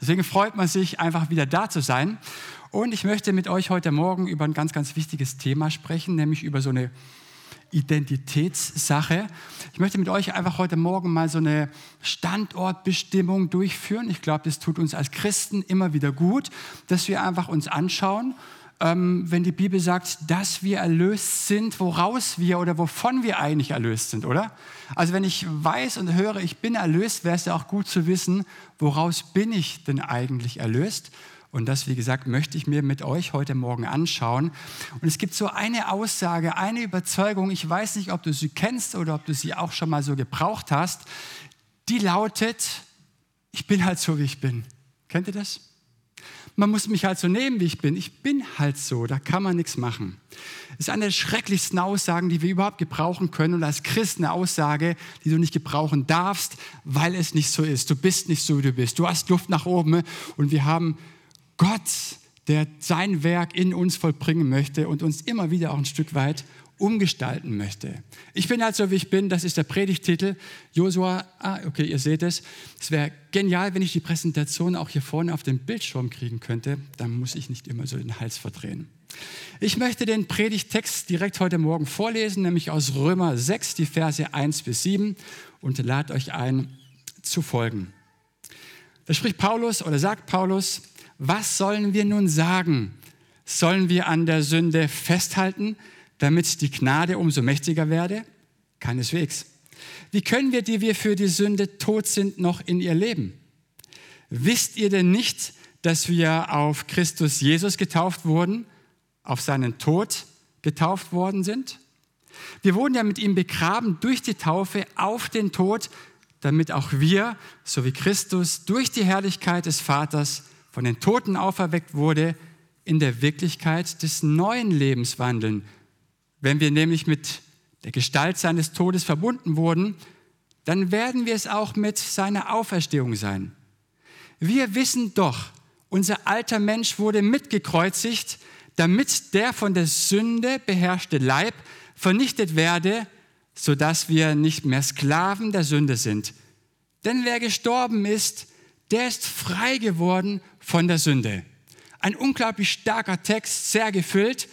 Deswegen freut man sich, einfach wieder da zu sein. Und ich möchte mit euch heute Morgen über ein ganz, ganz wichtiges Thema sprechen, nämlich über so eine Identitätssache. Ich möchte mit euch einfach heute Morgen mal so eine Standortbestimmung durchführen. Ich glaube, das tut uns als Christen immer wieder gut, dass wir einfach uns anschauen, ähm, wenn die Bibel sagt, dass wir erlöst sind, woraus wir oder wovon wir eigentlich erlöst sind, oder? Also wenn ich weiß und höre, ich bin erlöst, wäre es ja auch gut zu wissen, woraus bin ich denn eigentlich erlöst? Und das, wie gesagt, möchte ich mir mit euch heute Morgen anschauen. Und es gibt so eine Aussage, eine Überzeugung, ich weiß nicht, ob du sie kennst oder ob du sie auch schon mal so gebraucht hast, die lautet, ich bin halt so, wie ich bin. Kennt ihr das? Man muss mich halt so nehmen, wie ich bin. Ich bin halt so, da kann man nichts machen. Das ist eine der schrecklichsten Aussagen, die wir überhaupt gebrauchen können und als Christ eine Aussage, die du nicht gebrauchen darfst, weil es nicht so ist. Du bist nicht so, wie du bist. Du hast Luft nach oben und wir haben Gott, der sein Werk in uns vollbringen möchte und uns immer wieder auch ein Stück weit umgestalten möchte. Ich bin halt so, wie ich bin, das ist der Predigtitel. Josua, ah, okay, ihr seht es. Es wäre genial, wenn ich die Präsentation auch hier vorne auf dem Bildschirm kriegen könnte. Dann muss ich nicht immer so den Hals verdrehen. Ich möchte den Predigtext direkt heute Morgen vorlesen, nämlich aus Römer 6, die Verse 1 bis 7 und lade euch ein, zu folgen. Da spricht Paulus oder sagt Paulus, was sollen wir nun sagen? Sollen wir an der Sünde festhalten, damit die Gnade umso mächtiger werde? Keineswegs. Wie können wir, die wir für die Sünde tot sind, noch in ihr leben? Wisst ihr denn nicht, dass wir auf Christus Jesus getauft wurden, auf seinen Tod getauft worden sind? Wir wurden ja mit ihm begraben durch die Taufe auf den Tod, damit auch wir, so wie Christus, durch die Herrlichkeit des Vaters von den Toten auferweckt wurde, in der Wirklichkeit des neuen Lebens wandeln. Wenn wir nämlich mit der Gestalt seines Todes verbunden wurden, dann werden wir es auch mit seiner Auferstehung sein. Wir wissen doch, unser alter Mensch wurde mitgekreuzigt, damit der von der Sünde beherrschte Leib vernichtet werde, sodass wir nicht mehr Sklaven der Sünde sind. Denn wer gestorben ist, der ist frei geworden von der Sünde. Ein unglaublich starker Text, sehr gefüllt.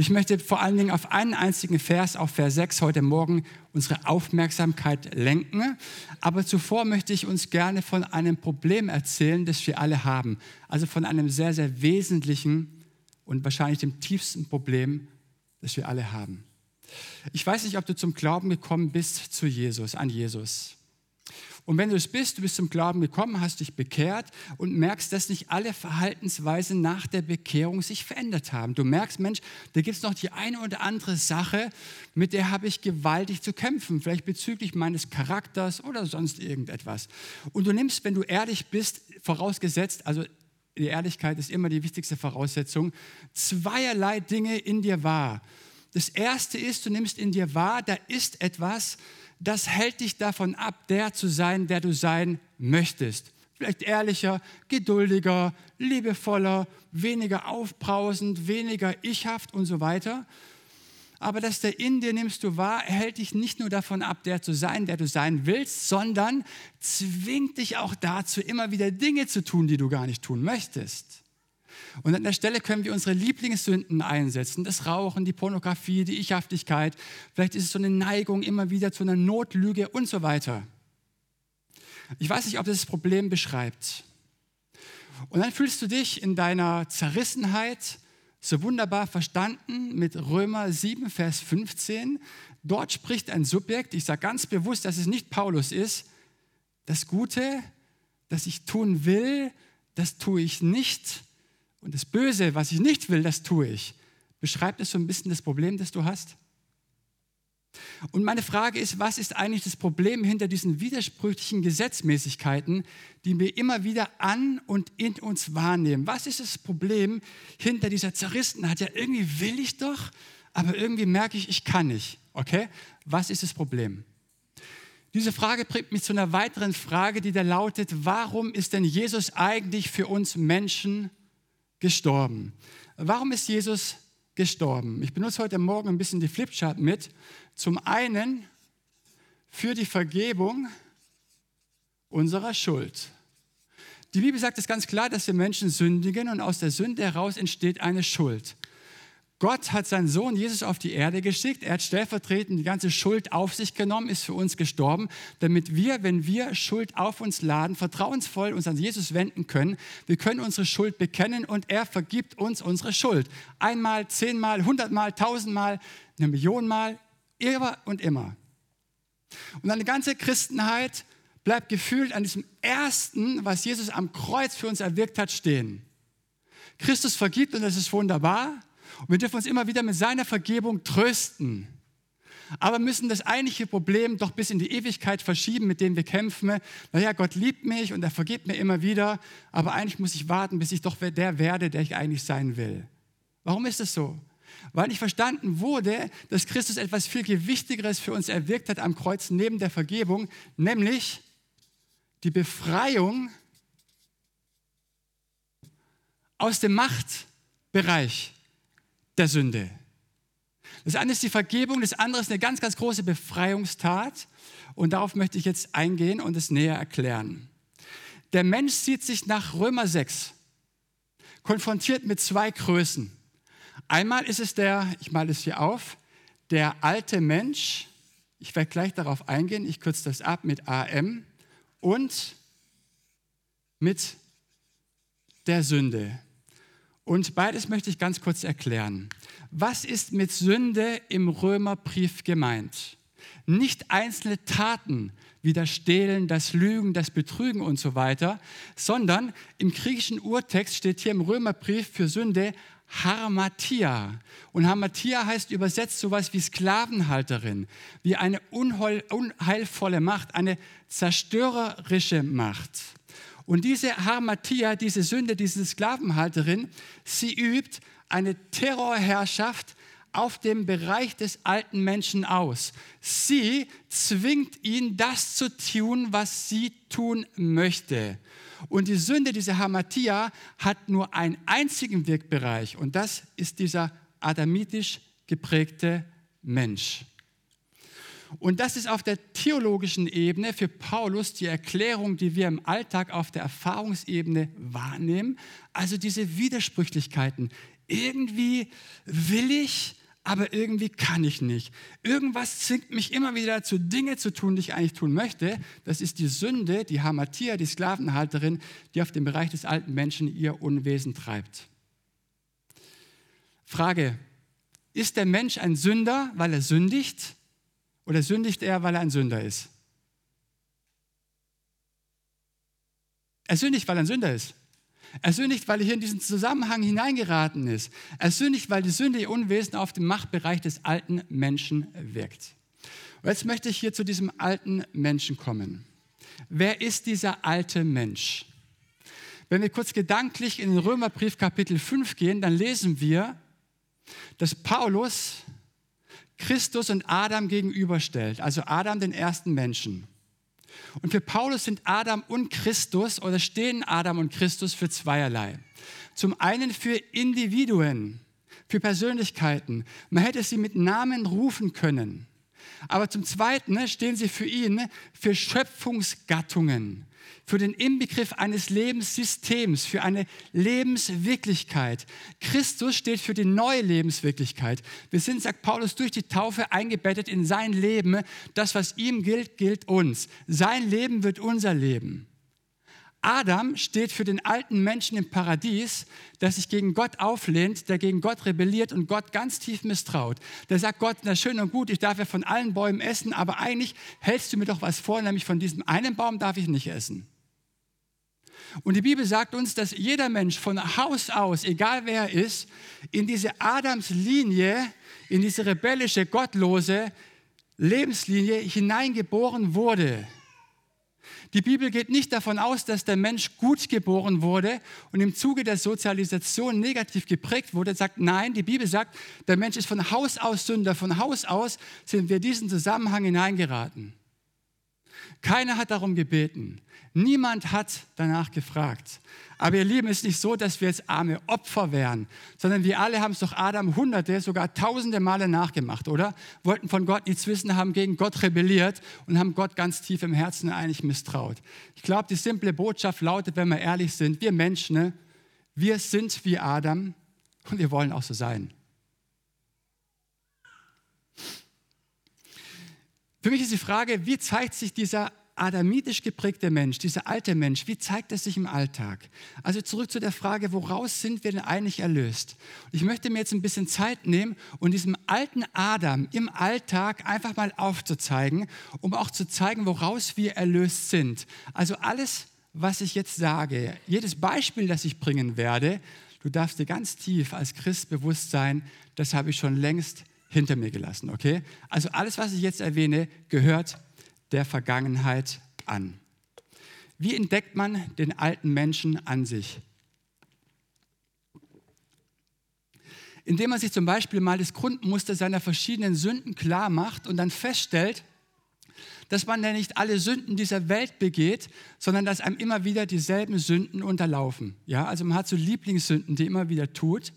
Und ich möchte vor allen Dingen auf einen einzigen Vers, auf Vers 6, heute Morgen unsere Aufmerksamkeit lenken. Aber zuvor möchte ich uns gerne von einem Problem erzählen, das wir alle haben. Also von einem sehr, sehr wesentlichen und wahrscheinlich dem tiefsten Problem, das wir alle haben. Ich weiß nicht, ob du zum Glauben gekommen bist zu Jesus, an Jesus. Und wenn du es bist, du bist zum Glauben gekommen, hast dich bekehrt und merkst, dass nicht alle Verhaltensweisen nach der Bekehrung sich verändert haben. Du merkst, Mensch, da gibt es noch die eine oder andere Sache, mit der habe ich gewaltig zu kämpfen, vielleicht bezüglich meines Charakters oder sonst irgendetwas. Und du nimmst, wenn du ehrlich bist, vorausgesetzt, also die Ehrlichkeit ist immer die wichtigste Voraussetzung, zweierlei Dinge in dir wahr. Das erste ist, du nimmst in dir wahr, da ist etwas, das hält dich davon ab, der zu sein, der du sein möchtest. Vielleicht ehrlicher, geduldiger, liebevoller, weniger aufbrausend, weniger ichhaft und so weiter. Aber das der in dir nimmst du wahr, hält dich nicht nur davon ab, der zu sein, der du sein willst, sondern zwingt dich auch dazu, immer wieder Dinge zu tun, die du gar nicht tun möchtest. Und an der Stelle können wir unsere Lieblingssünden einsetzen. Das Rauchen, die Pornografie, die Ichhaftigkeit. Vielleicht ist es so eine Neigung immer wieder zu einer Notlüge und so weiter. Ich weiß nicht, ob das das Problem beschreibt. Und dann fühlst du dich in deiner Zerrissenheit so wunderbar verstanden mit Römer 7, Vers 15. Dort spricht ein Subjekt, ich sage ganz bewusst, dass es nicht Paulus ist. Das Gute, das ich tun will, das tue ich nicht. Und das Böse, was ich nicht will, das tue ich. Beschreibt es so ein bisschen das Problem, das du hast? Und meine Frage ist, was ist eigentlich das Problem hinter diesen widersprüchlichen Gesetzmäßigkeiten, die wir immer wieder an und in uns wahrnehmen? Was ist das Problem hinter dieser Zerrissenheit? Ja, irgendwie will ich doch, aber irgendwie merke ich, ich kann nicht. Okay? Was ist das Problem? Diese Frage bringt mich zu einer weiteren Frage, die da lautet, warum ist denn Jesus eigentlich für uns Menschen gestorben. Warum ist Jesus gestorben? Ich benutze heute Morgen ein bisschen die Flipchart mit. Zum einen für die Vergebung unserer Schuld. Die Bibel sagt es ganz klar, dass wir Menschen sündigen und aus der Sünde heraus entsteht eine Schuld. Gott hat seinen Sohn Jesus auf die Erde geschickt. Er hat stellvertretend die ganze Schuld auf sich genommen, ist für uns gestorben, damit wir, wenn wir Schuld auf uns laden, vertrauensvoll uns an Jesus wenden können. Wir können unsere Schuld bekennen und er vergibt uns unsere Schuld. Einmal, zehnmal, hundertmal, tausendmal, eine Million Mal, immer und immer. Und eine ganze Christenheit bleibt gefühlt an diesem Ersten, was Jesus am Kreuz für uns erwirkt hat, stehen. Christus vergibt und das ist wunderbar. Und wir dürfen uns immer wieder mit seiner Vergebung trösten. Aber müssen das eigentliche Problem doch bis in die Ewigkeit verschieben, mit dem wir kämpfen. Naja, Gott liebt mich und er vergibt mir immer wieder, aber eigentlich muss ich warten, bis ich doch der werde, der ich eigentlich sein will. Warum ist das so? Weil nicht verstanden wurde, dass Christus etwas viel Gewichtigeres für uns erwirkt hat am Kreuz neben der Vergebung, nämlich die Befreiung aus dem Machtbereich der Sünde. Das eine ist die Vergebung, das andere ist eine ganz, ganz große Befreiungstat. Und darauf möchte ich jetzt eingehen und es näher erklären. Der Mensch sieht sich nach Römer 6 konfrontiert mit zwei Größen. Einmal ist es der, ich male es hier auf, der alte Mensch. Ich werde gleich darauf eingehen, ich kürze das ab mit AM und mit der Sünde. Und beides möchte ich ganz kurz erklären. Was ist mit Sünde im Römerbrief gemeint? Nicht einzelne Taten wie das Stehlen, das Lügen, das Betrügen und so weiter, sondern im griechischen Urtext steht hier im Römerbrief für Sünde Harmatia. Und Harmatia heißt übersetzt sowas wie Sklavenhalterin, wie eine unheilvolle Macht, eine zerstörerische Macht. Und diese Harmatia, diese Sünde, diese Sklavenhalterin, sie übt eine Terrorherrschaft auf dem Bereich des alten Menschen aus. Sie zwingt ihn, das zu tun, was sie tun möchte. Und die Sünde, diese Hamatia, hat nur einen einzigen Wirkbereich und das ist dieser adamitisch geprägte Mensch. Und das ist auf der theologischen Ebene für Paulus die Erklärung, die wir im Alltag auf der Erfahrungsebene wahrnehmen. Also diese Widersprüchlichkeiten. Irgendwie will ich, aber irgendwie kann ich nicht. Irgendwas zwingt mich immer wieder dazu, Dinge zu tun, die ich eigentlich tun möchte. Das ist die Sünde, die Hamatia, die Sklavenhalterin, die auf dem Bereich des alten Menschen ihr Unwesen treibt. Frage, ist der Mensch ein Sünder, weil er sündigt? Oder sündigt er, weil er ein Sünder ist? Er sündigt, weil er ein Sünder ist. Er sündigt, weil er hier in diesen Zusammenhang hineingeraten ist. Er sündigt, weil die Sünde ihr Unwesen auf dem Machtbereich des alten Menschen wirkt. Und jetzt möchte ich hier zu diesem alten Menschen kommen. Wer ist dieser alte Mensch? Wenn wir kurz gedanklich in den Römerbrief Kapitel 5 gehen, dann lesen wir, dass Paulus Christus und Adam gegenüberstellt, also Adam den ersten Menschen. Und für Paulus sind Adam und Christus oder stehen Adam und Christus für zweierlei. Zum einen für Individuen, für Persönlichkeiten. Man hätte sie mit Namen rufen können. Aber zum Zweiten ne, stehen sie für ihn für Schöpfungsgattungen, für den Inbegriff eines Lebenssystems, für eine Lebenswirklichkeit. Christus steht für die neue Lebenswirklichkeit. Wir sind, sagt Paulus, durch die Taufe eingebettet in sein Leben. Das, was ihm gilt, gilt uns. Sein Leben wird unser Leben. Adam steht für den alten Menschen im Paradies, der sich gegen Gott auflehnt, der gegen Gott rebelliert und Gott ganz tief misstraut. Der sagt Gott, na schön und gut, ich darf ja von allen Bäumen essen, aber eigentlich hältst du mir doch was vor, nämlich von diesem einen Baum darf ich nicht essen. Und die Bibel sagt uns, dass jeder Mensch von Haus aus, egal wer er ist, in diese Adamslinie, in diese rebellische, gottlose Lebenslinie hineingeboren wurde. Die Bibel geht nicht davon aus, dass der Mensch gut geboren wurde und im Zuge der Sozialisation negativ geprägt wurde. Sagt nein, die Bibel sagt, der Mensch ist von Haus aus Sünder. Von Haus aus sind wir diesen Zusammenhang hineingeraten. Keiner hat darum gebeten. Niemand hat danach gefragt. Aber ihr Lieben, es ist nicht so, dass wir jetzt arme Opfer wären, sondern wir alle haben es doch Adam hunderte, sogar tausende Male nachgemacht, oder? Wollten von Gott nichts wissen, haben gegen Gott rebelliert und haben Gott ganz tief im Herzen eigentlich misstraut. Ich glaube, die simple Botschaft lautet, wenn wir ehrlich sind, wir Menschen, ne, wir sind wie Adam und wir wollen auch so sein. Für mich ist die Frage, wie zeigt sich dieser adamitisch geprägte Mensch, dieser alte Mensch, wie zeigt es sich im Alltag? Also zurück zu der Frage, woraus sind wir denn eigentlich erlöst? ich möchte mir jetzt ein bisschen Zeit nehmen und diesem alten Adam im Alltag einfach mal aufzuzeigen, um auch zu zeigen, woraus wir erlöst sind. Also alles, was ich jetzt sage, jedes Beispiel, das ich bringen werde, du darfst dir ganz tief als Christ bewusst sein, das habe ich schon längst hinter mir gelassen, okay? Also alles, was ich jetzt erwähne, gehört der Vergangenheit an. Wie entdeckt man den alten Menschen an sich? Indem man sich zum Beispiel mal das Grundmuster seiner verschiedenen Sünden klar macht und dann feststellt, dass man ja nicht alle Sünden dieser Welt begeht, sondern dass einem immer wieder dieselben Sünden unterlaufen. Ja, also man hat so Lieblingssünden, die immer wieder tut.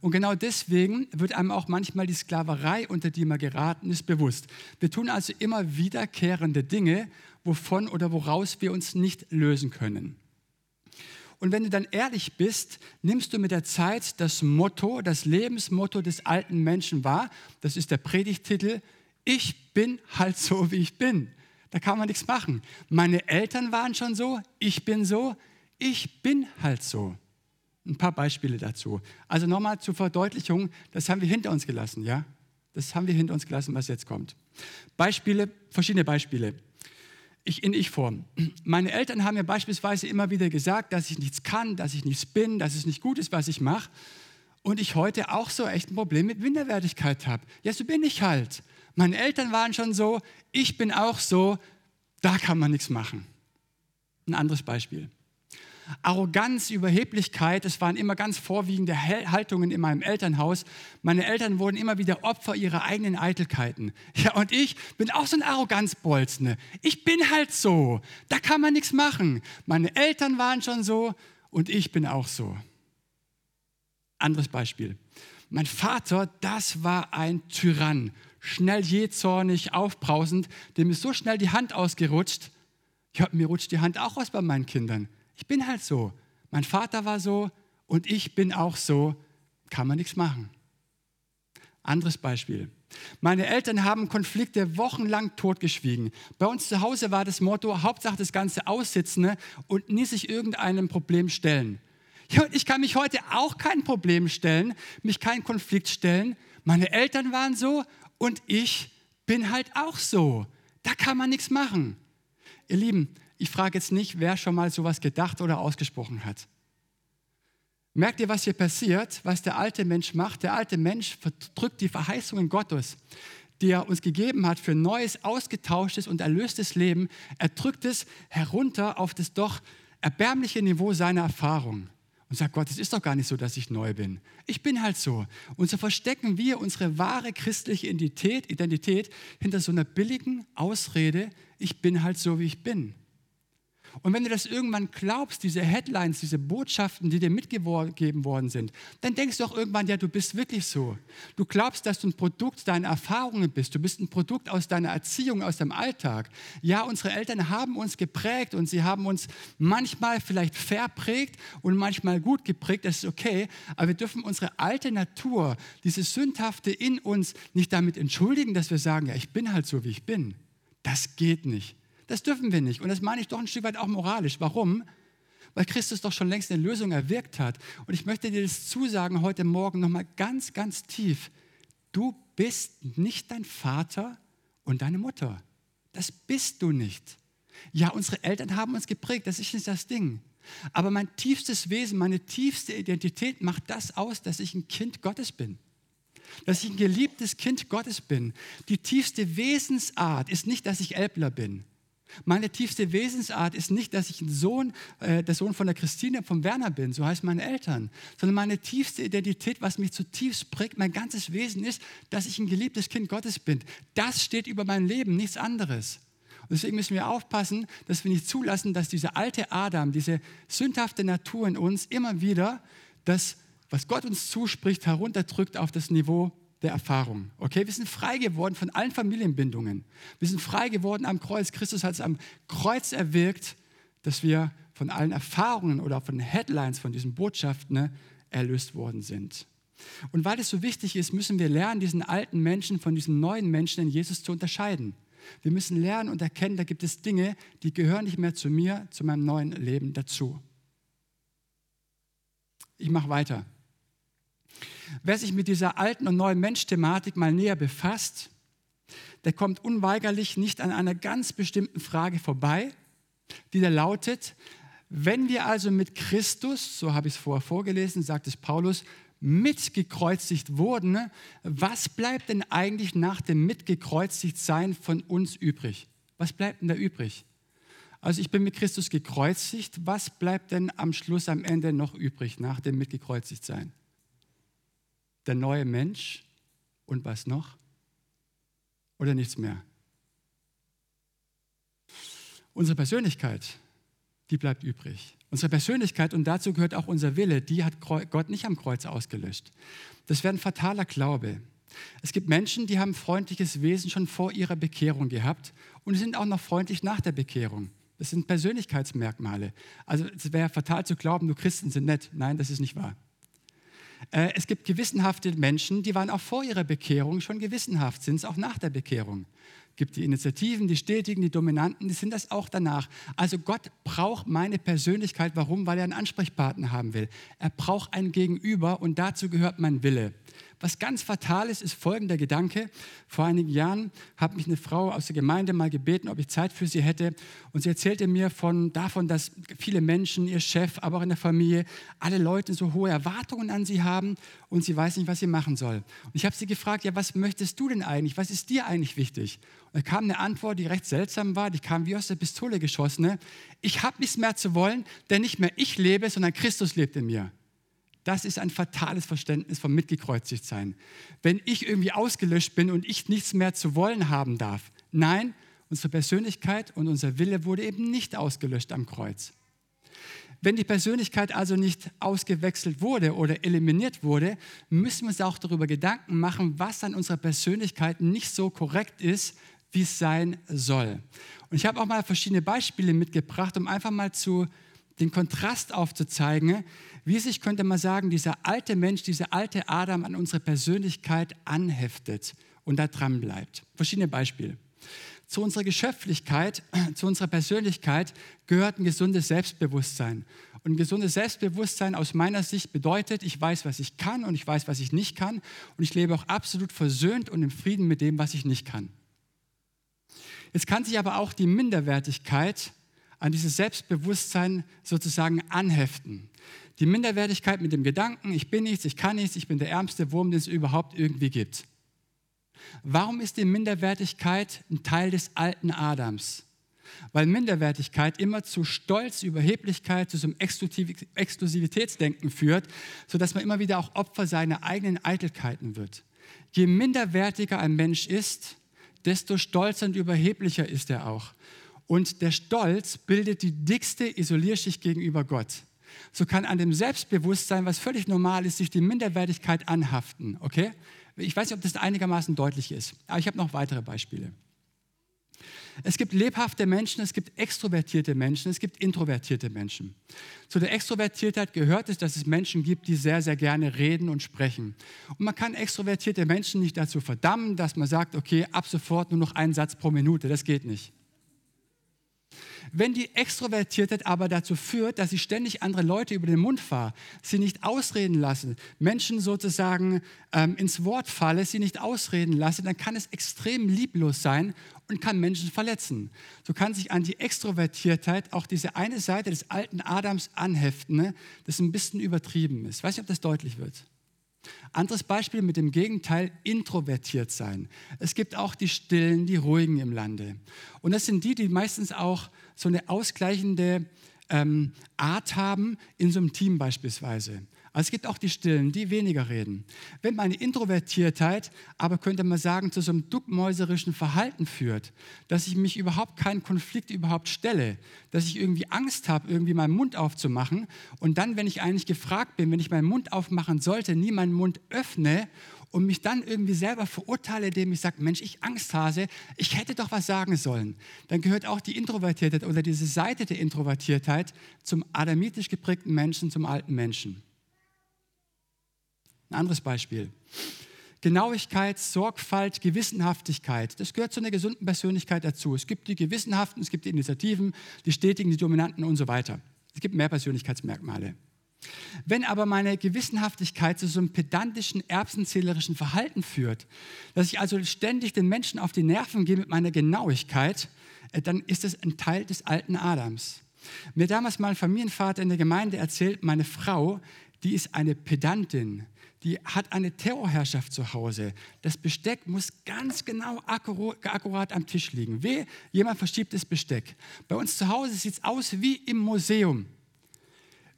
Und genau deswegen wird einem auch manchmal die Sklaverei, unter die man geraten ist, bewusst. Wir tun also immer wiederkehrende Dinge, wovon oder woraus wir uns nicht lösen können. Und wenn du dann ehrlich bist, nimmst du mit der Zeit das Motto, das Lebensmotto des alten Menschen wahr. Das ist der Predigtitel. Ich bin halt so, wie ich bin. Da kann man nichts machen. Meine Eltern waren schon so, ich bin so, ich bin halt so. Ein paar Beispiele dazu. Also nochmal zur Verdeutlichung, das haben wir hinter uns gelassen, ja? Das haben wir hinter uns gelassen, was jetzt kommt. Beispiele, verschiedene Beispiele. Ich in Ich-Form. Meine Eltern haben mir beispielsweise immer wieder gesagt, dass ich nichts kann, dass ich nichts bin, dass es nicht gut ist, was ich mache. Und ich heute auch so echt ein Problem mit Minderwertigkeit habe. Ja, so bin ich halt. Meine Eltern waren schon so, ich bin auch so, da kann man nichts machen. Ein anderes Beispiel. Arroganz, Überheblichkeit, das waren immer ganz vorwiegende Haltungen in meinem Elternhaus. Meine Eltern wurden immer wieder Opfer ihrer eigenen Eitelkeiten. Ja, und ich bin auch so ein Arroganzbolzne. Ich bin halt so. Da kann man nichts machen. Meine Eltern waren schon so und ich bin auch so. Anderes Beispiel. Mein Vater, das war ein Tyrann. Schnell jähzornig, aufbrausend. Dem ist so schnell die Hand ausgerutscht. Ja, mir rutscht die Hand auch aus bei meinen Kindern. Ich bin halt so. Mein Vater war so und ich bin auch so. Kann man nichts machen. Anderes Beispiel. Meine Eltern haben Konflikte wochenlang totgeschwiegen. Bei uns zu Hause war das Motto, Hauptsache das Ganze aussitzen ne, und nie sich irgendeinem Problem stellen. Ja, und ich kann mich heute auch kein Problem stellen, mich keinen Konflikt stellen. Meine Eltern waren so und ich bin halt auch so. Da kann man nichts machen. Ihr Lieben, ich frage jetzt nicht, wer schon mal sowas gedacht oder ausgesprochen hat. Merkt ihr, was hier passiert, was der alte Mensch macht? Der alte Mensch verdrückt die Verheißungen Gottes, die er uns gegeben hat für neues, ausgetauschtes und erlöstes Leben. Er drückt es herunter auf das doch erbärmliche Niveau seiner Erfahrung und sagt, Gott, es ist doch gar nicht so, dass ich neu bin. Ich bin halt so. Und so verstecken wir unsere wahre christliche Identität, Identität hinter so einer billigen Ausrede, ich bin halt so, wie ich bin. Und wenn du das irgendwann glaubst, diese Headlines, diese Botschaften, die dir mitgegeben worden sind, dann denkst du auch irgendwann, ja, du bist wirklich so. Du glaubst, dass du ein Produkt deiner Erfahrungen bist. Du bist ein Produkt aus deiner Erziehung, aus deinem Alltag. Ja, unsere Eltern haben uns geprägt und sie haben uns manchmal vielleicht verprägt und manchmal gut geprägt. Das ist okay. Aber wir dürfen unsere alte Natur, dieses Sündhafte in uns nicht damit entschuldigen, dass wir sagen, ja, ich bin halt so, wie ich bin. Das geht nicht. Das dürfen wir nicht. Und das meine ich doch ein Stück weit auch moralisch. Warum? Weil Christus doch schon längst eine Lösung erwirkt hat. Und ich möchte dir das zusagen heute Morgen nochmal ganz, ganz tief. Du bist nicht dein Vater und deine Mutter. Das bist du nicht. Ja, unsere Eltern haben uns geprägt, das ist nicht das Ding. Aber mein tiefstes Wesen, meine tiefste Identität macht das aus, dass ich ein Kind Gottes bin. Dass ich ein geliebtes Kind Gottes bin. Die tiefste Wesensart ist nicht, dass ich Elbler bin. Meine tiefste Wesensart ist nicht, dass ich ein Sohn, äh, der Sohn von der Christine, vom Werner bin, so heißt meine Eltern, sondern meine tiefste Identität, was mich zutiefst prägt, mein ganzes Wesen ist, dass ich ein geliebtes Kind Gottes bin. Das steht über mein Leben, nichts anderes. Und deswegen müssen wir aufpassen, dass wir nicht zulassen, dass dieser alte Adam, diese sündhafte Natur in uns immer wieder das, was Gott uns zuspricht, herunterdrückt auf das Niveau der Erfahrung. Okay, wir sind frei geworden von allen Familienbindungen. Wir sind frei geworden am Kreuz. Christus hat es am Kreuz erwirkt, dass wir von allen Erfahrungen oder von Headlines von diesen Botschaften ne, erlöst worden sind. Und weil es so wichtig ist, müssen wir lernen, diesen alten Menschen von diesen neuen Menschen in Jesus zu unterscheiden. Wir müssen lernen und erkennen, da gibt es Dinge, die gehören nicht mehr zu mir, zu meinem neuen Leben dazu. Ich mache weiter. Wer sich mit dieser alten und neuen Mensch-Thematik mal näher befasst, der kommt unweigerlich nicht an einer ganz bestimmten Frage vorbei, die da lautet, wenn wir also mit Christus, so habe ich es vorher vorgelesen, sagt es Paulus, mitgekreuzigt wurden, was bleibt denn eigentlich nach dem Mitgekreuzigtsein von uns übrig? Was bleibt denn da übrig? Also ich bin mit Christus gekreuzigt, was bleibt denn am Schluss, am Ende noch übrig nach dem Mitgekreuzigtsein? Der neue Mensch und was noch? Oder nichts mehr? Unsere Persönlichkeit, die bleibt übrig. Unsere Persönlichkeit und dazu gehört auch unser Wille, die hat Gott nicht am Kreuz ausgelöscht. Das wäre ein fataler Glaube. Es gibt Menschen, die haben freundliches Wesen schon vor ihrer Bekehrung gehabt und sind auch noch freundlich nach der Bekehrung. Das sind Persönlichkeitsmerkmale. Also es wäre fatal zu glauben, nur Christen sind nett. Nein, das ist nicht wahr. Äh, es gibt gewissenhafte Menschen, die waren auch vor ihrer Bekehrung schon gewissenhaft, sind es auch nach der Bekehrung. Es gibt die Initiativen, die Stetigen, die Dominanten, die sind das auch danach. Also Gott braucht meine Persönlichkeit. Warum? Weil er einen Ansprechpartner haben will. Er braucht ein Gegenüber und dazu gehört mein Wille. Was ganz fatal ist, ist folgender Gedanke. Vor einigen Jahren hat mich eine Frau aus der Gemeinde mal gebeten, ob ich Zeit für sie hätte. Und sie erzählte mir von, davon, dass viele Menschen, ihr Chef, aber auch in der Familie, alle Leute so hohe Erwartungen an sie haben und sie weiß nicht, was sie machen soll. Und ich habe sie gefragt, ja, was möchtest du denn eigentlich? Was ist dir eigentlich wichtig? Und da kam eine Antwort, die recht seltsam war, die kam wie aus der Pistole geschossen. Ich habe nichts mehr zu wollen, denn nicht mehr ich lebe, sondern Christus lebt in mir. Das ist ein fatales Verständnis vom Mitgekreuzigtsein. Wenn ich irgendwie ausgelöscht bin und ich nichts mehr zu wollen haben darf. Nein, unsere Persönlichkeit und unser Wille wurde eben nicht ausgelöscht am Kreuz. Wenn die Persönlichkeit also nicht ausgewechselt wurde oder eliminiert wurde, müssen wir uns auch darüber Gedanken machen, was an unserer Persönlichkeit nicht so korrekt ist, wie es sein soll. Und ich habe auch mal verschiedene Beispiele mitgebracht, um einfach mal zu, den Kontrast aufzuzeigen, wie sich, könnte man sagen, dieser alte Mensch, dieser alte Adam an unsere Persönlichkeit anheftet und da dran bleibt. Verschiedene Beispiele. Zu unserer Geschöpflichkeit, zu unserer Persönlichkeit gehört ein gesundes Selbstbewusstsein. Und ein gesundes Selbstbewusstsein aus meiner Sicht bedeutet, ich weiß, was ich kann und ich weiß, was ich nicht kann. Und ich lebe auch absolut versöhnt und im Frieden mit dem, was ich nicht kann. Jetzt kann sich aber auch die Minderwertigkeit an dieses Selbstbewusstsein sozusagen anheften. Die Minderwertigkeit mit dem Gedanken, ich bin nichts, ich kann nichts, ich bin der ärmste Wurm, den es überhaupt irgendwie gibt. Warum ist die Minderwertigkeit ein Teil des alten Adams? Weil Minderwertigkeit immer zu Stolz, Überheblichkeit, zu so einem Exklusivitätsdenken führt, sodass man immer wieder auch Opfer seiner eigenen Eitelkeiten wird. Je minderwertiger ein Mensch ist, desto stolzer und überheblicher ist er auch. Und der Stolz bildet die dickste Isolierschicht gegenüber Gott so kann an dem Selbstbewusstsein, was völlig normal ist, sich die Minderwertigkeit anhaften. Okay? Ich weiß nicht, ob das einigermaßen deutlich ist, aber ich habe noch weitere Beispiele. Es gibt lebhafte Menschen, es gibt extrovertierte Menschen, es gibt introvertierte Menschen. Zu der Extrovertiertheit gehört es, dass es Menschen gibt, die sehr, sehr gerne reden und sprechen. Und man kann extrovertierte Menschen nicht dazu verdammen, dass man sagt, okay, ab sofort nur noch einen Satz pro Minute. Das geht nicht. Wenn die Extrovertiertheit aber dazu führt, dass ich ständig andere Leute über den Mund fahre, sie nicht ausreden lasse, Menschen sozusagen ähm, ins Wort falle, sie nicht ausreden lasse, dann kann es extrem lieblos sein und kann Menschen verletzen. So kann sich an die Extrovertiertheit auch diese eine Seite des alten Adams anheften, ne, das ein bisschen übertrieben ist. Ich weiß nicht, ob das deutlich wird. Anderes Beispiel mit dem Gegenteil, introvertiert sein. Es gibt auch die Stillen, die Ruhigen im Lande. Und das sind die, die meistens auch so eine ausgleichende ähm, Art haben in so einem Team beispielsweise. Also es gibt auch die Stillen, die weniger reden. Wenn meine Introvertiertheit aber, könnte man sagen, zu so einem duckmäuserischen Verhalten führt, dass ich mich überhaupt keinen Konflikt überhaupt stelle, dass ich irgendwie Angst habe, irgendwie meinen Mund aufzumachen und dann, wenn ich eigentlich gefragt bin, wenn ich meinen Mund aufmachen sollte, nie meinen Mund öffne und mich dann irgendwie selber verurteile, indem ich sage, Mensch, ich Angsthase, ich hätte doch was sagen sollen, dann gehört auch die Introvertiertheit oder diese Seite der Introvertiertheit zum adamitisch geprägten Menschen, zum alten Menschen. Ein anderes Beispiel. Genauigkeit, Sorgfalt, Gewissenhaftigkeit. Das gehört zu einer gesunden Persönlichkeit dazu. Es gibt die Gewissenhaften, es gibt die Initiativen, die Stetigen, die Dominanten und so weiter. Es gibt mehr Persönlichkeitsmerkmale. Wenn aber meine Gewissenhaftigkeit zu so einem pedantischen, erbsenzählerischen Verhalten führt, dass ich also ständig den Menschen auf die Nerven gehe mit meiner Genauigkeit, äh, dann ist das ein Teil des alten Adams. Mir damals mal ein Familienvater in der Gemeinde erzählt, meine Frau, die ist eine Pedantin die hat eine Terrorherrschaft zu Hause. Das Besteck muss ganz genau akkurat am Tisch liegen. Weh, jemand verschiebt das Besteck. Bei uns zu Hause sieht es aus wie im Museum.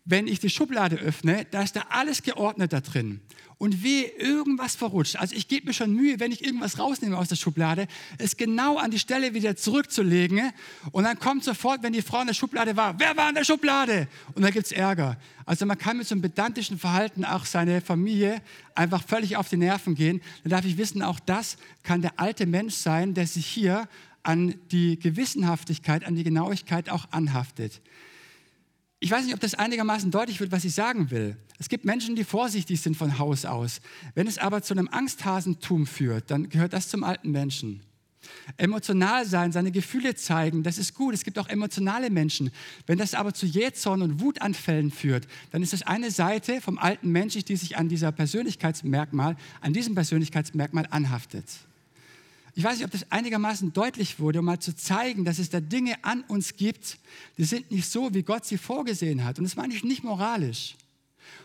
Wenn ich die Schublade öffne, da ist da alles geordnet da drin und weh, irgendwas verrutscht. Also ich gebe mir schon Mühe, wenn ich irgendwas rausnehme aus der Schublade, es genau an die Stelle wieder zurückzulegen. Und dann kommt sofort, wenn die Frau in der Schublade war, wer war in der Schublade? Und dann gibt es Ärger. Also man kann mit so einem pedantischen Verhalten auch seine Familie einfach völlig auf die Nerven gehen. Dann darf ich wissen, auch das kann der alte Mensch sein, der sich hier an die Gewissenhaftigkeit, an die Genauigkeit auch anhaftet. Ich weiß nicht, ob das einigermaßen deutlich wird, was ich sagen will. Es gibt Menschen, die vorsichtig sind von Haus aus. Wenn es aber zu einem Angsthasentum führt, dann gehört das zum alten Menschen. Emotional sein, seine Gefühle zeigen, das ist gut. Es gibt auch emotionale Menschen. Wenn das aber zu Jähzorn und Wutanfällen führt, dann ist das eine Seite vom alten Mensch, die sich an dieser Persönlichkeitsmerkmal, an diesem Persönlichkeitsmerkmal anhaftet. Ich weiß nicht, ob das einigermaßen deutlich wurde, um mal zu zeigen, dass es da Dinge an uns gibt, die sind nicht so, wie Gott sie vorgesehen hat. Und das meine ich nicht moralisch.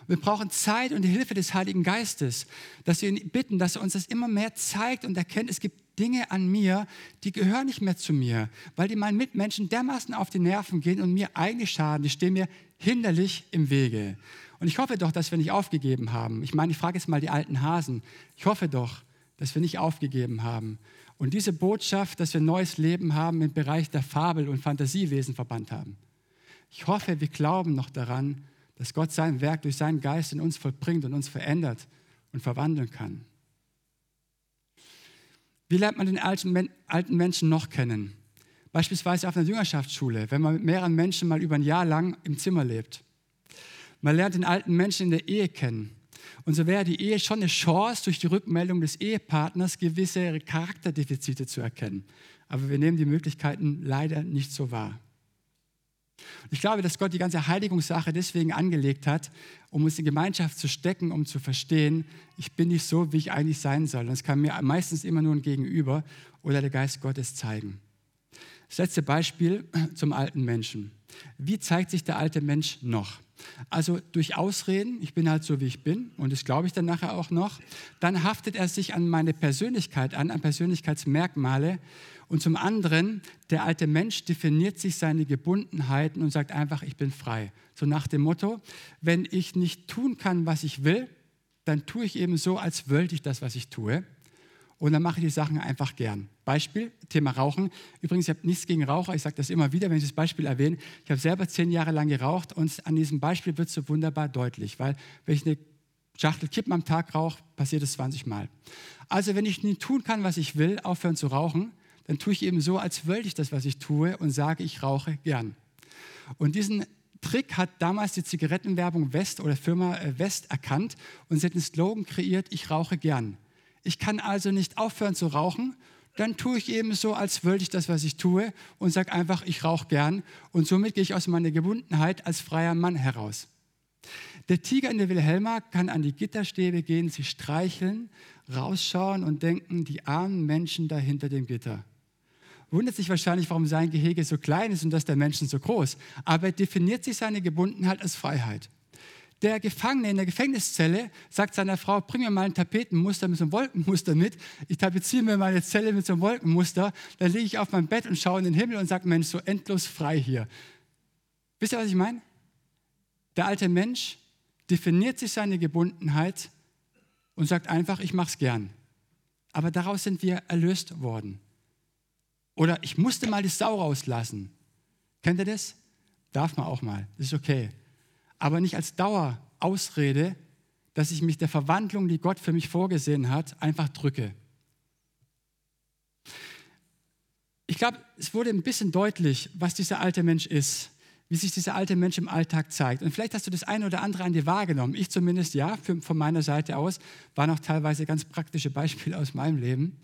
Wir brauchen Zeit und die Hilfe des Heiligen Geistes, dass wir ihn bitten, dass er uns das immer mehr zeigt und erkennt, es gibt Dinge an mir, die gehören nicht mehr zu mir, weil die meinen Mitmenschen dermaßen auf die Nerven gehen und mir eigentlich schaden. Die stehen mir hinderlich im Wege. Und ich hoffe doch, dass wir nicht aufgegeben haben. Ich meine, ich frage jetzt mal die alten Hasen. Ich hoffe doch, dass wir nicht aufgegeben haben und diese Botschaft, dass wir neues Leben haben im Bereich der Fabel- und Fantasiewesen verbannt haben. Ich hoffe, wir glauben noch daran, dass Gott sein Werk durch seinen Geist in uns vollbringt und uns verändert und verwandeln kann. Wie lernt man den alten, alten Menschen noch kennen? Beispielsweise auf einer Jüngerschaftsschule, wenn man mit mehreren Menschen mal über ein Jahr lang im Zimmer lebt. Man lernt den alten Menschen in der Ehe kennen. Und so wäre die Ehe schon eine Chance, durch die Rückmeldung des Ehepartners gewisse Charakterdefizite zu erkennen. Aber wir nehmen die Möglichkeiten leider nicht so wahr. Ich glaube, dass Gott die ganze Heiligungssache deswegen angelegt hat, um uns in Gemeinschaft zu stecken, um zu verstehen, ich bin nicht so, wie ich eigentlich sein soll. Und es kann mir meistens immer nur ein Gegenüber oder der Geist Gottes zeigen. Das letzte Beispiel zum alten Menschen. Wie zeigt sich der alte Mensch noch? Also durch Ausreden, ich bin halt so, wie ich bin, und das glaube ich dann nachher auch noch. Dann haftet er sich an meine Persönlichkeit an, an Persönlichkeitsmerkmale. Und zum anderen, der alte Mensch definiert sich seine Gebundenheiten und sagt einfach, ich bin frei. So nach dem Motto, wenn ich nicht tun kann, was ich will, dann tue ich eben so, als wollte ich das, was ich tue und dann mache ich die Sachen einfach gern. Beispiel, Thema Rauchen. Übrigens, ich habe nichts gegen Raucher, ich sage das immer wieder, wenn ich das Beispiel erwähne. Ich habe selber zehn Jahre lang geraucht und an diesem Beispiel wird es so wunderbar deutlich, weil wenn ich eine Schachtel Kippen am Tag rauche, passiert es 20 Mal. Also wenn ich nicht tun kann, was ich will, aufhören zu rauchen, dann tue ich eben so, als wollte ich das, was ich tue und sage, ich rauche gern. Und diesen Trick hat damals die Zigarettenwerbung West oder Firma äh, West erkannt und sie hat einen Slogan kreiert, ich rauche gern. Ich kann also nicht aufhören zu rauchen, dann tue ich eben so, als wollte ich das, was ich tue und sage einfach, ich rauche gern. Und somit gehe ich aus meiner Gebundenheit als freier Mann heraus. Der Tiger in der Wilhelma kann an die Gitterstäbe gehen, sie streicheln, rausschauen und denken, die armen Menschen da hinter dem Gitter. Wundert sich wahrscheinlich, warum sein Gehege so klein ist und das der Menschen so groß. Aber er definiert sich seine Gebundenheit als Freiheit. Der Gefangene in der Gefängniszelle sagt seiner Frau, bring mir mal ein Tapetenmuster mit so einem Wolkenmuster mit. Ich tapeziere mir meine Zelle mit so einem Wolkenmuster. Dann liege ich auf meinem Bett und schaue in den Himmel und sage, Mensch, so endlos frei hier. Wisst ihr, was ich meine? Der alte Mensch definiert sich seine Gebundenheit und sagt einfach, ich mache es gern. Aber daraus sind wir erlöst worden. Oder ich musste mal die Sau rauslassen. Kennt ihr das? Darf man auch mal, das ist okay. Aber nicht als Dauerausrede, dass ich mich der Verwandlung, die Gott für mich vorgesehen hat, einfach drücke. Ich glaube, es wurde ein bisschen deutlich, was dieser alte Mensch ist, wie sich dieser alte Mensch im Alltag zeigt. Und vielleicht hast du das eine oder andere an dir wahrgenommen. Ich zumindest ja, für, von meiner Seite aus, waren auch teilweise ganz praktische Beispiele aus meinem Leben.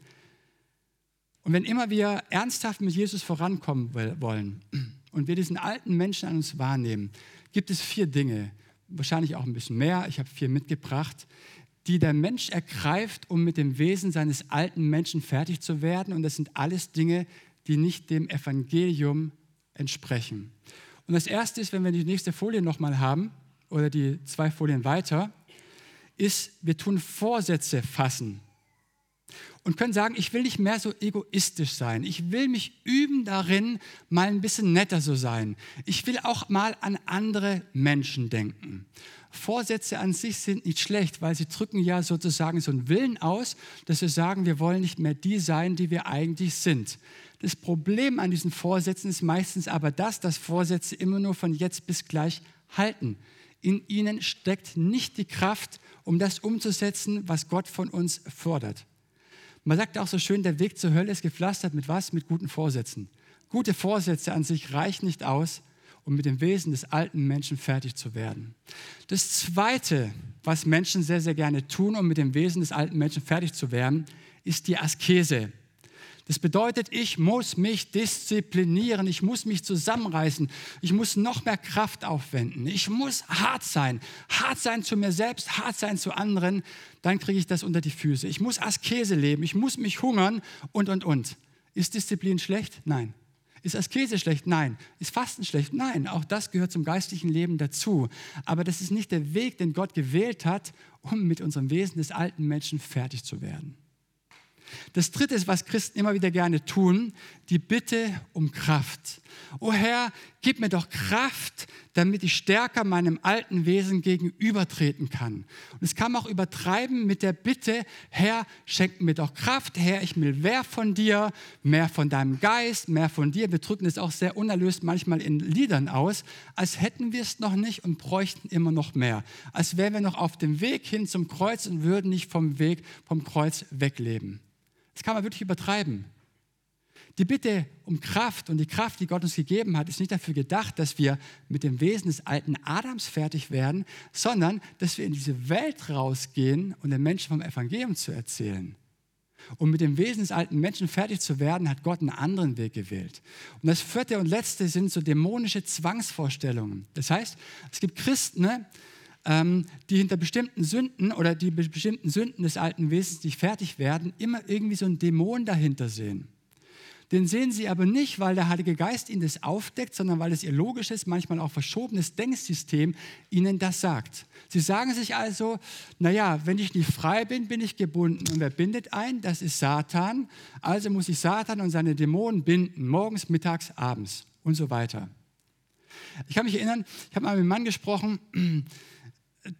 Und wenn immer wir ernsthaft mit Jesus vorankommen wollen und wir diesen alten Menschen an uns wahrnehmen, gibt es vier Dinge, wahrscheinlich auch ein bisschen mehr, ich habe vier mitgebracht, die der Mensch ergreift, um mit dem Wesen seines alten Menschen fertig zu werden. Und das sind alles Dinge, die nicht dem Evangelium entsprechen. Und das Erste ist, wenn wir die nächste Folie nochmal haben, oder die zwei Folien weiter, ist, wir tun Vorsätze fassen und können sagen, ich will nicht mehr so egoistisch sein. Ich will mich üben darin, mal ein bisschen netter zu sein. Ich will auch mal an andere Menschen denken. Vorsätze an sich sind nicht schlecht, weil sie drücken ja sozusagen so einen Willen aus, dass wir sagen, wir wollen nicht mehr die sein, die wir eigentlich sind. Das Problem an diesen Vorsätzen ist meistens aber das, dass Vorsätze immer nur von jetzt bis gleich halten. In ihnen steckt nicht die Kraft, um das umzusetzen, was Gott von uns fordert. Man sagt auch so schön, der Weg zur Hölle ist gepflastert mit was? Mit guten Vorsätzen. Gute Vorsätze an sich reichen nicht aus, um mit dem Wesen des alten Menschen fertig zu werden. Das Zweite, was Menschen sehr, sehr gerne tun, um mit dem Wesen des alten Menschen fertig zu werden, ist die Askese. Das bedeutet, ich muss mich disziplinieren, ich muss mich zusammenreißen, ich muss noch mehr Kraft aufwenden, ich muss hart sein, hart sein zu mir selbst, hart sein zu anderen, dann kriege ich das unter die Füße. Ich muss Askese leben, ich muss mich hungern und, und, und. Ist Disziplin schlecht? Nein. Ist Askese schlecht? Nein. Ist Fasten schlecht? Nein. Auch das gehört zum geistlichen Leben dazu. Aber das ist nicht der Weg, den Gott gewählt hat, um mit unserem Wesen des alten Menschen fertig zu werden. Das dritte ist, was Christen immer wieder gerne tun, die Bitte um Kraft. O Herr, gib mir doch Kraft, damit ich stärker meinem alten Wesen gegenübertreten kann. Und es kann man auch übertreiben mit der Bitte, Herr, schenk mir doch Kraft, Herr, ich will mehr von dir, mehr von deinem Geist, mehr von dir. Wir drücken es auch sehr unerlöst manchmal in Liedern aus, als hätten wir es noch nicht und bräuchten immer noch mehr. Als wären wir noch auf dem Weg hin zum Kreuz und würden nicht vom Weg, vom Kreuz wegleben. Das kann man wirklich übertreiben. Die Bitte um Kraft und die Kraft, die Gott uns gegeben hat, ist nicht dafür gedacht, dass wir mit dem Wesen des alten Adams fertig werden, sondern dass wir in diese Welt rausgehen und den Menschen vom Evangelium zu erzählen. Um mit dem Wesen des alten Menschen fertig zu werden, hat Gott einen anderen Weg gewählt. Und das vierte und letzte sind so dämonische Zwangsvorstellungen. Das heißt, es gibt Christen, ne, die hinter bestimmten Sünden oder die bestimmten Sünden des alten Wesens nicht fertig werden, immer irgendwie so einen Dämon dahinter sehen. Den sehen sie aber nicht, weil der Heilige Geist ihnen das aufdeckt, sondern weil es ihr logisches, manchmal auch verschobenes Denksystem ihnen das sagt. Sie sagen sich also, naja, wenn ich nicht frei bin, bin ich gebunden. Und wer bindet ein? Das ist Satan. Also muss ich Satan und seine Dämonen binden, morgens, mittags, abends und so weiter. Ich kann mich erinnern, ich habe mal mit einem Mann gesprochen,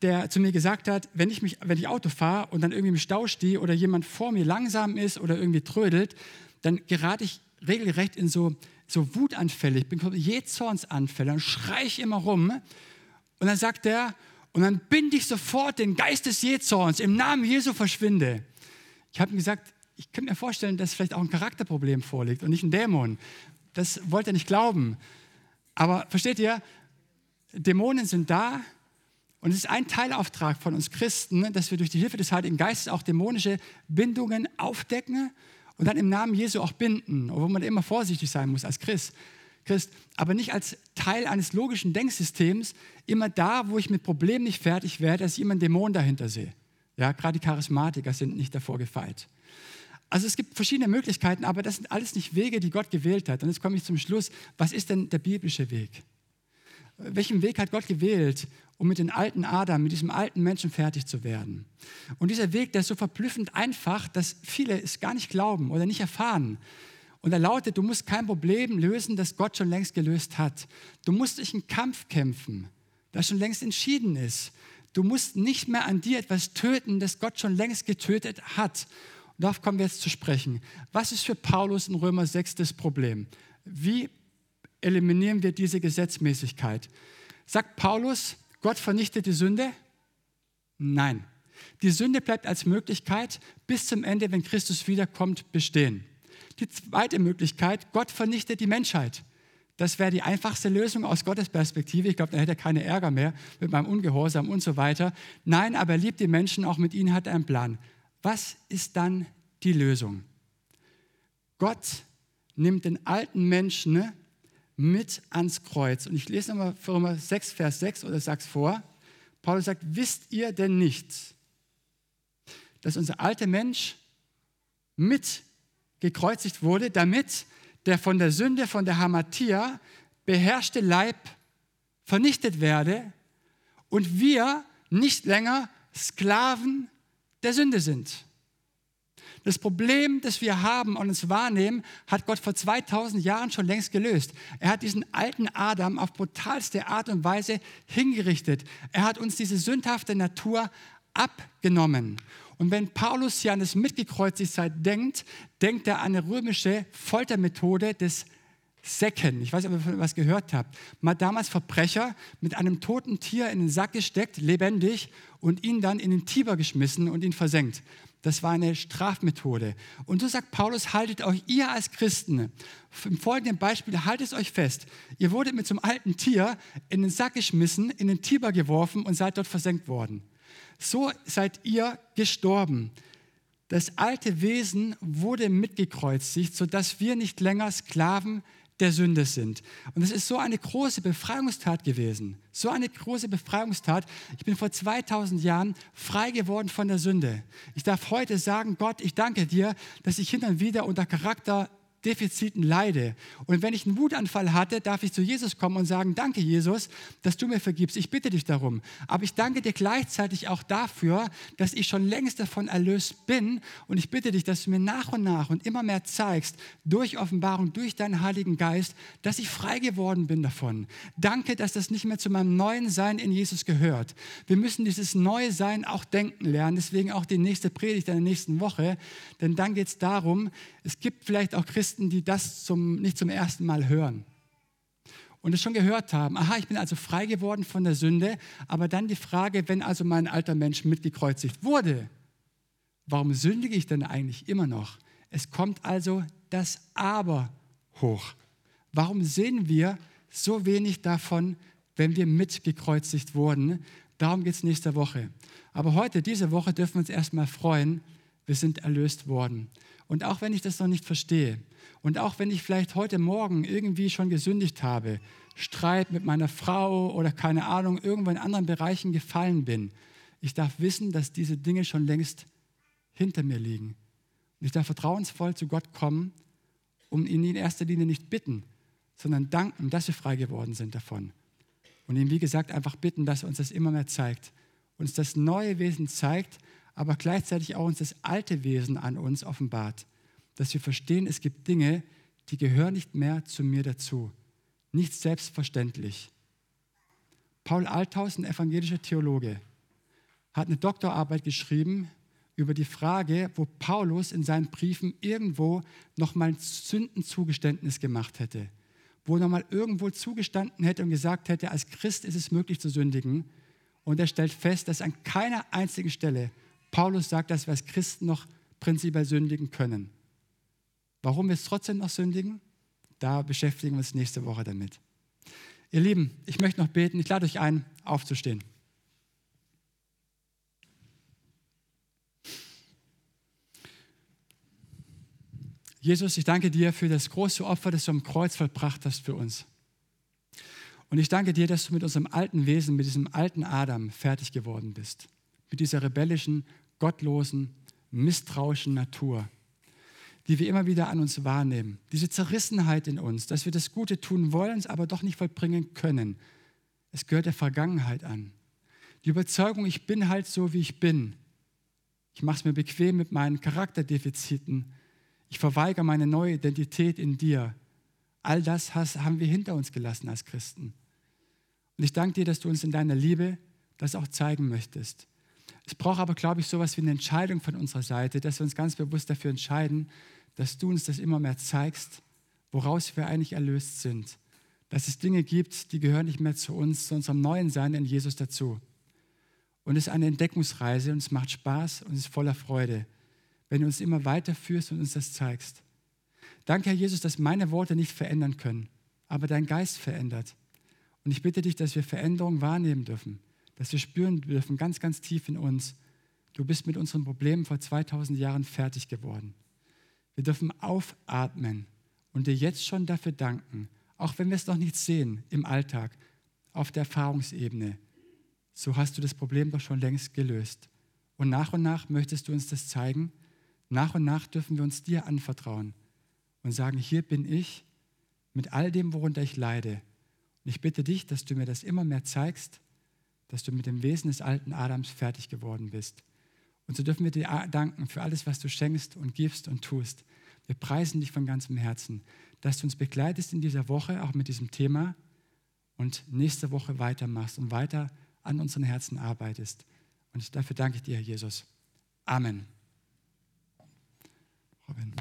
der zu mir gesagt hat, wenn ich, mich, wenn ich Auto fahre und dann irgendwie im Stau stehe oder jemand vor mir langsam ist oder irgendwie trödelt, dann gerate ich regelrecht in so, so Wutanfälle. Ich bin Jähzornsanfälle und schreie ich immer rum. Und dann sagt er, und dann binde ich sofort den Geist des Jähzorns, im Namen Jesu verschwinde. Ich habe ihm gesagt, ich könnte mir vorstellen, dass vielleicht auch ein Charakterproblem vorliegt und nicht ein Dämon. Das wollte er nicht glauben. Aber versteht ihr, Dämonen sind da, und es ist ein Teilauftrag von uns Christen, ne, dass wir durch die Hilfe des Heiligen Geistes auch dämonische Bindungen aufdecken und dann im Namen Jesu auch binden, obwohl man immer vorsichtig sein muss als Christ. Christ, aber nicht als Teil eines logischen Denksystems, immer da, wo ich mit Problemen nicht fertig werde, dass ich immer einen Dämon dahinter sehe. Ja, gerade die Charismatiker sind nicht davor gefeit. Also es gibt verschiedene Möglichkeiten, aber das sind alles nicht Wege, die Gott gewählt hat. Und jetzt komme ich zum Schluss. Was ist denn der biblische Weg? Welchen Weg hat Gott gewählt, um mit dem alten Adam, mit diesem alten Menschen fertig zu werden? Und dieser Weg, der ist so verblüffend einfach, dass viele es gar nicht glauben oder nicht erfahren. Und er lautet, du musst kein Problem lösen, das Gott schon längst gelöst hat. Du musst dich einen Kampf kämpfen, das schon längst entschieden ist. Du musst nicht mehr an dir etwas töten, das Gott schon längst getötet hat. Und darauf kommen wir jetzt zu sprechen. Was ist für Paulus in Römer 6 das Problem? Wie eliminieren wir diese Gesetzmäßigkeit? Sagt Paulus, Gott vernichtet die Sünde? Nein. Die Sünde bleibt als Möglichkeit bis zum Ende, wenn Christus wiederkommt, bestehen. Die zweite Möglichkeit, Gott vernichtet die Menschheit. Das wäre die einfachste Lösung aus Gottes Perspektive. Ich glaube, da hätte er keine Ärger mehr mit meinem Ungehorsam und so weiter. Nein, aber er liebt die Menschen, auch mit ihnen hat er einen Plan. Was ist dann die Lösung? Gott nimmt den alten Menschen mit ans Kreuz. Und ich lese nochmal Römer 6, Vers 6 oder sag's vor. Paulus sagt, wisst ihr denn nicht, dass unser alter Mensch mit gekreuzigt wurde, damit der von der Sünde, von der Hamatia beherrschte Leib vernichtet werde und wir nicht länger Sklaven der Sünde sind. Das Problem, das wir haben und uns wahrnehmen, hat Gott vor 2000 Jahren schon längst gelöst. Er hat diesen alten Adam auf brutalste Art und Weise hingerichtet. Er hat uns diese sündhafte Natur abgenommen. Und wenn Paulus hier an das Mitgekreuzigtsein denkt, denkt er an eine römische Foltermethode des Säcken. Ich weiß nicht, ob ihr was gehört habt. Hat damals Verbrecher mit einem toten Tier in den Sack gesteckt, lebendig, und ihn dann in den Tiber geschmissen und ihn versenkt. Das war eine Strafmethode. Und so sagt Paulus, haltet euch, ihr als Christen, im folgenden Beispiel, haltet euch fest. Ihr wurdet mit so einem alten Tier in den Sack geschmissen, in den Tiber geworfen und seid dort versenkt worden so seid ihr gestorben. Das alte Wesen wurde mitgekreuzigt, sodass wir nicht länger Sklaven der Sünde sind. Und es ist so eine große Befreiungstat gewesen. So eine große Befreiungstat. Ich bin vor 2000 Jahren frei geworden von der Sünde. Ich darf heute sagen, Gott, ich danke dir, dass ich hin und wieder unter Charakter Defiziten leide. Und wenn ich einen Wutanfall hatte, darf ich zu Jesus kommen und sagen, danke Jesus, dass du mir vergibst. Ich bitte dich darum. Aber ich danke dir gleichzeitig auch dafür, dass ich schon längst davon erlöst bin. Und ich bitte dich, dass du mir nach und nach und immer mehr zeigst, durch Offenbarung, durch deinen Heiligen Geist, dass ich frei geworden bin davon. Danke, dass das nicht mehr zu meinem neuen Sein in Jesus gehört. Wir müssen dieses neue Sein auch denken lernen. Deswegen auch die nächste Predigt in der nächsten Woche. Denn dann geht es darum, es gibt vielleicht auch Christen, Christen, die das zum, nicht zum ersten Mal hören und es schon gehört haben. Aha, ich bin also frei geworden von der Sünde, aber dann die Frage, wenn also mein alter Mensch mitgekreuzigt wurde, warum sündige ich denn eigentlich immer noch? Es kommt also das Aber hoch. Warum sehen wir so wenig davon, wenn wir mitgekreuzigt wurden? Darum geht es nächste Woche. Aber heute, diese Woche, dürfen wir uns erstmal freuen, wir sind erlöst worden. Und auch wenn ich das noch nicht verstehe und auch wenn ich vielleicht heute Morgen irgendwie schon gesündigt habe, Streit mit meiner Frau oder keine Ahnung, irgendwo in anderen Bereichen gefallen bin, ich darf wissen, dass diese Dinge schon längst hinter mir liegen. Und ich darf vertrauensvoll zu Gott kommen, um ihn in erster Linie nicht bitten, sondern danken, dass wir frei geworden sind davon. Und ihm, wie gesagt, einfach bitten, dass er uns das immer mehr zeigt. Uns das neue Wesen zeigt, aber gleichzeitig auch uns das alte Wesen an uns offenbart, dass wir verstehen, es gibt Dinge, die gehören nicht mehr zu mir dazu. Nicht selbstverständlich. Paul Althaus, ein evangelischer Theologe, hat eine Doktorarbeit geschrieben über die Frage, wo Paulus in seinen Briefen irgendwo nochmal ein Sündenzugeständnis gemacht hätte, wo nochmal irgendwo zugestanden hätte und gesagt hätte, als Christ ist es möglich zu sündigen. Und er stellt fest, dass an keiner einzigen Stelle Paulus sagt, dass wir als Christen noch prinzipiell sündigen können. Warum wir es trotzdem noch sündigen? Da beschäftigen wir uns nächste Woche damit. Ihr Lieben, ich möchte noch beten. Ich lade euch ein, aufzustehen. Jesus, ich danke dir für das große Opfer, das du am Kreuz vollbracht hast für uns. Und ich danke dir, dass du mit unserem alten Wesen, mit diesem alten Adam fertig geworden bist. Mit dieser rebellischen, gottlosen, misstrauischen Natur, die wir immer wieder an uns wahrnehmen. Diese Zerrissenheit in uns, dass wir das Gute tun wollen, es aber doch nicht vollbringen können. Es gehört der Vergangenheit an. Die Überzeugung, ich bin halt so, wie ich bin. Ich mache es mir bequem mit meinen Charakterdefiziten. Ich verweigere meine neue Identität in dir. All das haben wir hinter uns gelassen als Christen. Und ich danke dir, dass du uns in deiner Liebe das auch zeigen möchtest. Es braucht aber, glaube ich, so etwas wie eine Entscheidung von unserer Seite, dass wir uns ganz bewusst dafür entscheiden, dass du uns das immer mehr zeigst, woraus wir eigentlich erlöst sind. Dass es Dinge gibt, die gehören nicht mehr zu uns, zu unserem neuen Sein in Jesus dazu. Und es ist eine Entdeckungsreise und es macht Spaß und es ist voller Freude, wenn du uns immer weiterführst und uns das zeigst. Danke, Herr Jesus, dass meine Worte nicht verändern können, aber dein Geist verändert. Und ich bitte dich, dass wir Veränderung wahrnehmen dürfen, dass wir spüren dürfen, ganz, ganz tief in uns, du bist mit unseren Problemen vor 2000 Jahren fertig geworden. Wir dürfen aufatmen und dir jetzt schon dafür danken, auch wenn wir es noch nicht sehen im Alltag, auf der Erfahrungsebene. So hast du das Problem doch schon längst gelöst. Und nach und nach möchtest du uns das zeigen. Nach und nach dürfen wir uns dir anvertrauen und sagen, hier bin ich mit all dem, worunter ich leide. Und ich bitte dich, dass du mir das immer mehr zeigst dass du mit dem Wesen des alten Adams fertig geworden bist. Und so dürfen wir dir danken für alles, was du schenkst und gibst und tust. Wir preisen dich von ganzem Herzen, dass du uns begleitest in dieser Woche, auch mit diesem Thema, und nächste Woche weitermachst und weiter an unseren Herzen arbeitest. Und dafür danke ich dir, Herr Jesus. Amen. Robin.